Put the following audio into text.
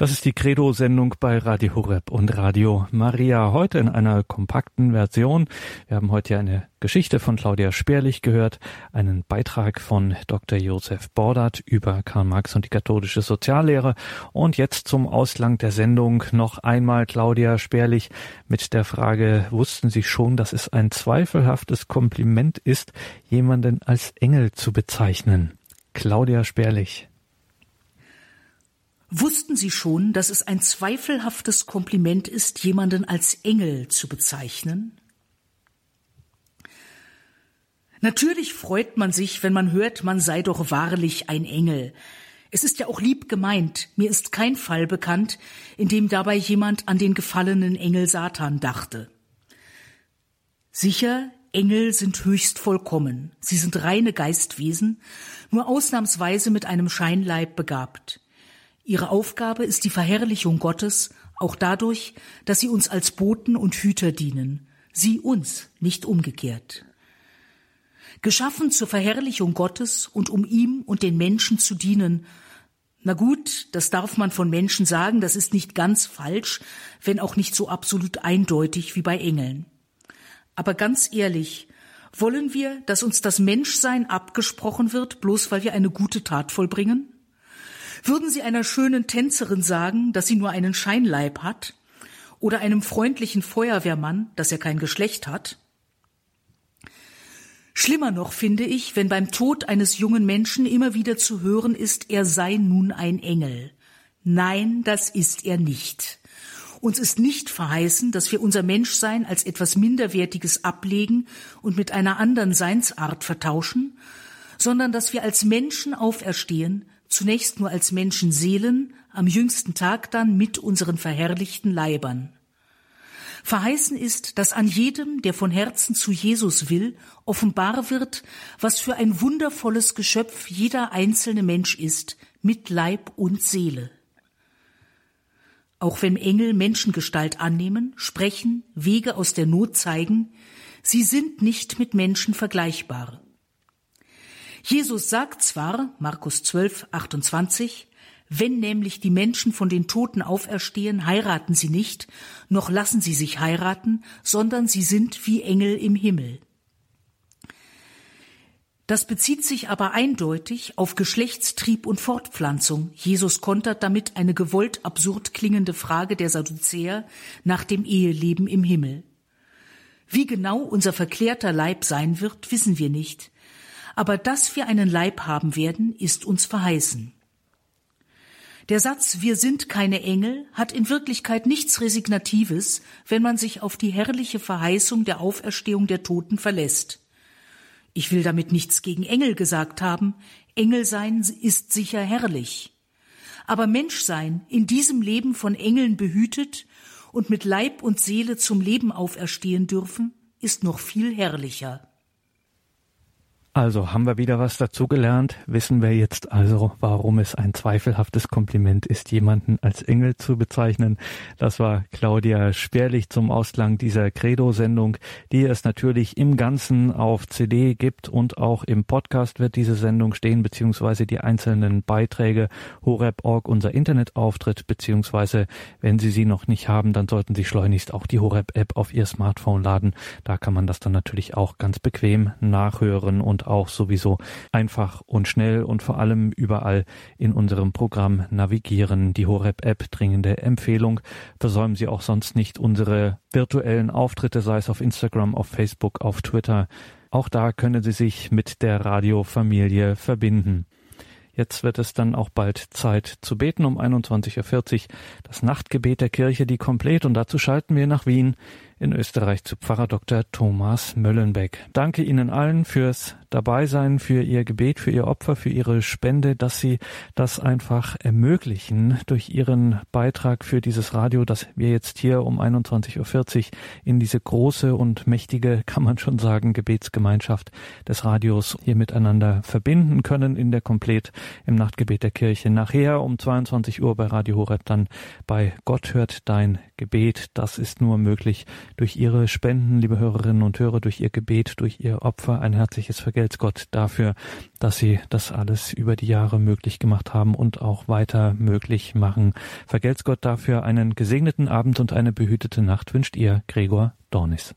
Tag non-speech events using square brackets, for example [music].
Das ist die Credo-Sendung bei Radio Horeb und Radio Maria. Heute in einer kompakten Version. Wir haben heute eine Geschichte von Claudia Sperlich gehört, einen Beitrag von Dr. Josef Bordert über Karl Marx und die katholische Soziallehre. Und jetzt zum Auslang der Sendung noch einmal Claudia Sperlich mit der Frage, wussten Sie schon, dass es ein zweifelhaftes Kompliment ist, jemanden als Engel zu bezeichnen? Claudia Sperlich. Wussten Sie schon, dass es ein zweifelhaftes Kompliment ist, jemanden als Engel zu bezeichnen? Natürlich freut man sich, wenn man hört, man sei doch wahrlich ein Engel. Es ist ja auch lieb gemeint. Mir ist kein Fall bekannt, in dem dabei jemand an den gefallenen Engel Satan dachte. Sicher, Engel sind höchst vollkommen. Sie sind reine Geistwesen, nur ausnahmsweise mit einem Scheinleib begabt. Ihre Aufgabe ist die Verherrlichung Gottes, auch dadurch, dass sie uns als Boten und Hüter dienen, sie uns, nicht umgekehrt. Geschaffen zur Verherrlichung Gottes und um ihm und den Menschen zu dienen, na gut, das darf man von Menschen sagen, das ist nicht ganz falsch, wenn auch nicht so absolut eindeutig wie bei Engeln. Aber ganz ehrlich, wollen wir, dass uns das Menschsein abgesprochen wird, bloß weil wir eine gute Tat vollbringen? Würden Sie einer schönen Tänzerin sagen, dass sie nur einen Scheinleib hat? Oder einem freundlichen Feuerwehrmann, dass er kein Geschlecht hat? Schlimmer noch finde ich, wenn beim Tod eines jungen Menschen immer wieder zu hören ist, er sei nun ein Engel. Nein, das ist er nicht. Uns ist nicht verheißen, dass wir unser Menschsein als etwas Minderwertiges ablegen und mit einer anderen Seinsart vertauschen, sondern dass wir als Menschen auferstehen, zunächst nur als Menschenseelen, am jüngsten Tag dann mit unseren verherrlichten Leibern. Verheißen ist, dass an jedem, der von Herzen zu Jesus will, offenbar wird, was für ein wundervolles Geschöpf jeder einzelne Mensch ist, mit Leib und Seele. Auch wenn Engel Menschengestalt annehmen, sprechen, Wege aus der Not zeigen, sie sind nicht mit Menschen vergleichbar. Jesus sagt zwar, Markus 12, 28, wenn nämlich die Menschen von den Toten auferstehen, heiraten sie nicht, noch lassen sie sich heiraten, sondern sie sind wie Engel im Himmel. Das bezieht sich aber eindeutig auf Geschlechtstrieb und Fortpflanzung. Jesus kontert damit eine gewollt absurd klingende Frage der Sadduzäer nach dem Eheleben im Himmel. Wie genau unser verklärter Leib sein wird, wissen wir nicht aber dass wir einen Leib haben werden, ist uns verheißen. Der Satz Wir sind keine Engel hat in Wirklichkeit nichts Resignatives, wenn man sich auf die herrliche Verheißung der Auferstehung der Toten verlässt. Ich will damit nichts gegen Engel gesagt haben, Engel sein ist sicher herrlich. Aber Menschsein, in diesem Leben von Engeln behütet und mit Leib und Seele zum Leben auferstehen dürfen, ist noch viel herrlicher. Also haben wir wieder was dazugelernt, wissen wir jetzt also, warum es ein zweifelhaftes Kompliment ist, jemanden als Engel zu bezeichnen. Das war Claudia Sperlich zum Ausklang dieser Credo-Sendung, die es natürlich im Ganzen auf CD gibt und auch im Podcast wird diese Sendung stehen, beziehungsweise die einzelnen Beiträge Horeb.org, unser Internetauftritt, beziehungsweise wenn Sie sie noch nicht haben, dann sollten Sie schleunigst auch die Horeb-App auf Ihr Smartphone laden. Da kann man das dann natürlich auch ganz bequem nachhören und auch sowieso einfach und schnell und vor allem überall in unserem Programm navigieren. Die Horeb-App dringende Empfehlung. Versäumen Sie auch sonst nicht unsere virtuellen Auftritte, sei es auf Instagram, auf Facebook, auf Twitter. Auch da können Sie sich mit der Radiofamilie verbinden. Jetzt wird es dann auch bald Zeit zu beten um 21.40 Uhr. Das Nachtgebet der Kirche, die komplett. Und dazu schalten wir nach Wien in Österreich zu Pfarrer Dr. Thomas Möllenbeck. Danke Ihnen allen fürs Dabeisein, für Ihr Gebet, für Ihr Opfer, für Ihre Spende, dass Sie das einfach ermöglichen durch Ihren Beitrag für dieses Radio, dass wir jetzt hier um 21.40 Uhr in diese große und mächtige, [laughs] kann man schon sagen, Gebetsgemeinschaft des Radios hier miteinander verbinden können in der Komplett im Nachtgebet der Kirche. Nachher um 22 Uhr bei Radio Horeb dann bei Gott hört dein Gebet. Das ist nur möglich, durch Ihre Spenden, liebe Hörerinnen und Hörer, durch Ihr Gebet, durch Ihr Opfer. Ein herzliches Vergelt's Gott dafür, dass Sie das alles über die Jahre möglich gemacht haben und auch weiter möglich machen. Vergelt's Gott dafür einen gesegneten Abend und eine behütete Nacht wünscht Ihr Gregor Dornis.